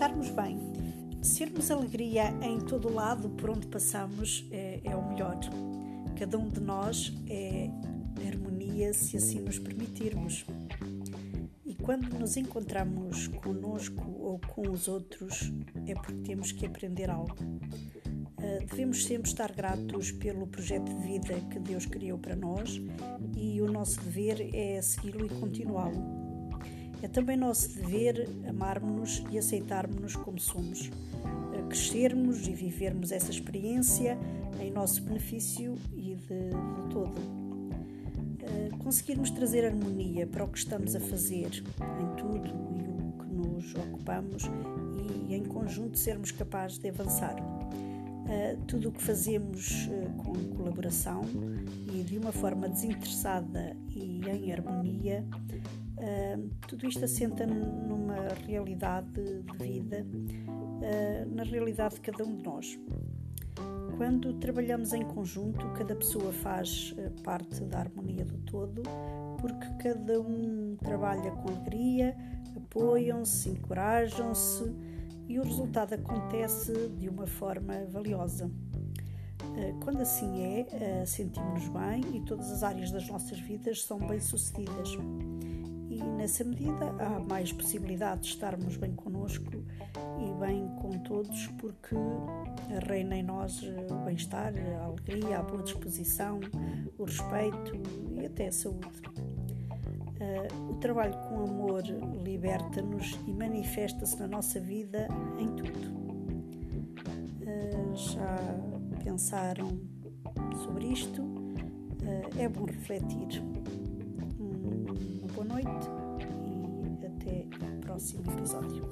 estarmos bem, sermos alegria em todo o lado por onde passamos é, é o melhor. Cada um de nós é harmonia se assim nos permitirmos. E quando nos encontramos conosco ou com os outros, é porque temos que aprender algo. Uh, devemos sempre estar gratos pelo projeto de vida que Deus criou para nós e o nosso dever é segui-lo e continuá-lo. É também nosso dever amarmos-nos e aceitarmos-nos como somos, crescermos e vivermos essa experiência em nosso benefício e de, de todo. Conseguirmos trazer harmonia para o que estamos a fazer em tudo e o que nos ocupamos e em conjunto sermos capazes de avançar. Tudo o que fazemos com colaboração e de uma forma desinteressada e em harmonia Uh, tudo isto assenta numa realidade de vida, uh, na realidade de cada um de nós. Quando trabalhamos em conjunto, cada pessoa faz uh, parte da harmonia do todo, porque cada um trabalha com alegria, apoiam-se, encorajam-se e o resultado acontece de uma forma valiosa. Quando assim é, sentimos-nos bem e todas as áreas das nossas vidas são bem-sucedidas e nessa medida há mais possibilidade de estarmos bem connosco e bem com todos, porque reina em nós o bem-estar, a alegria, a boa disposição, o respeito e até a saúde. Uh, o trabalho com amor liberta-nos e manifesta-se na nossa vida em tudo. Uh, já pensaram sobre isto? Uh, é bom refletir boa noite e até o próximo episódio.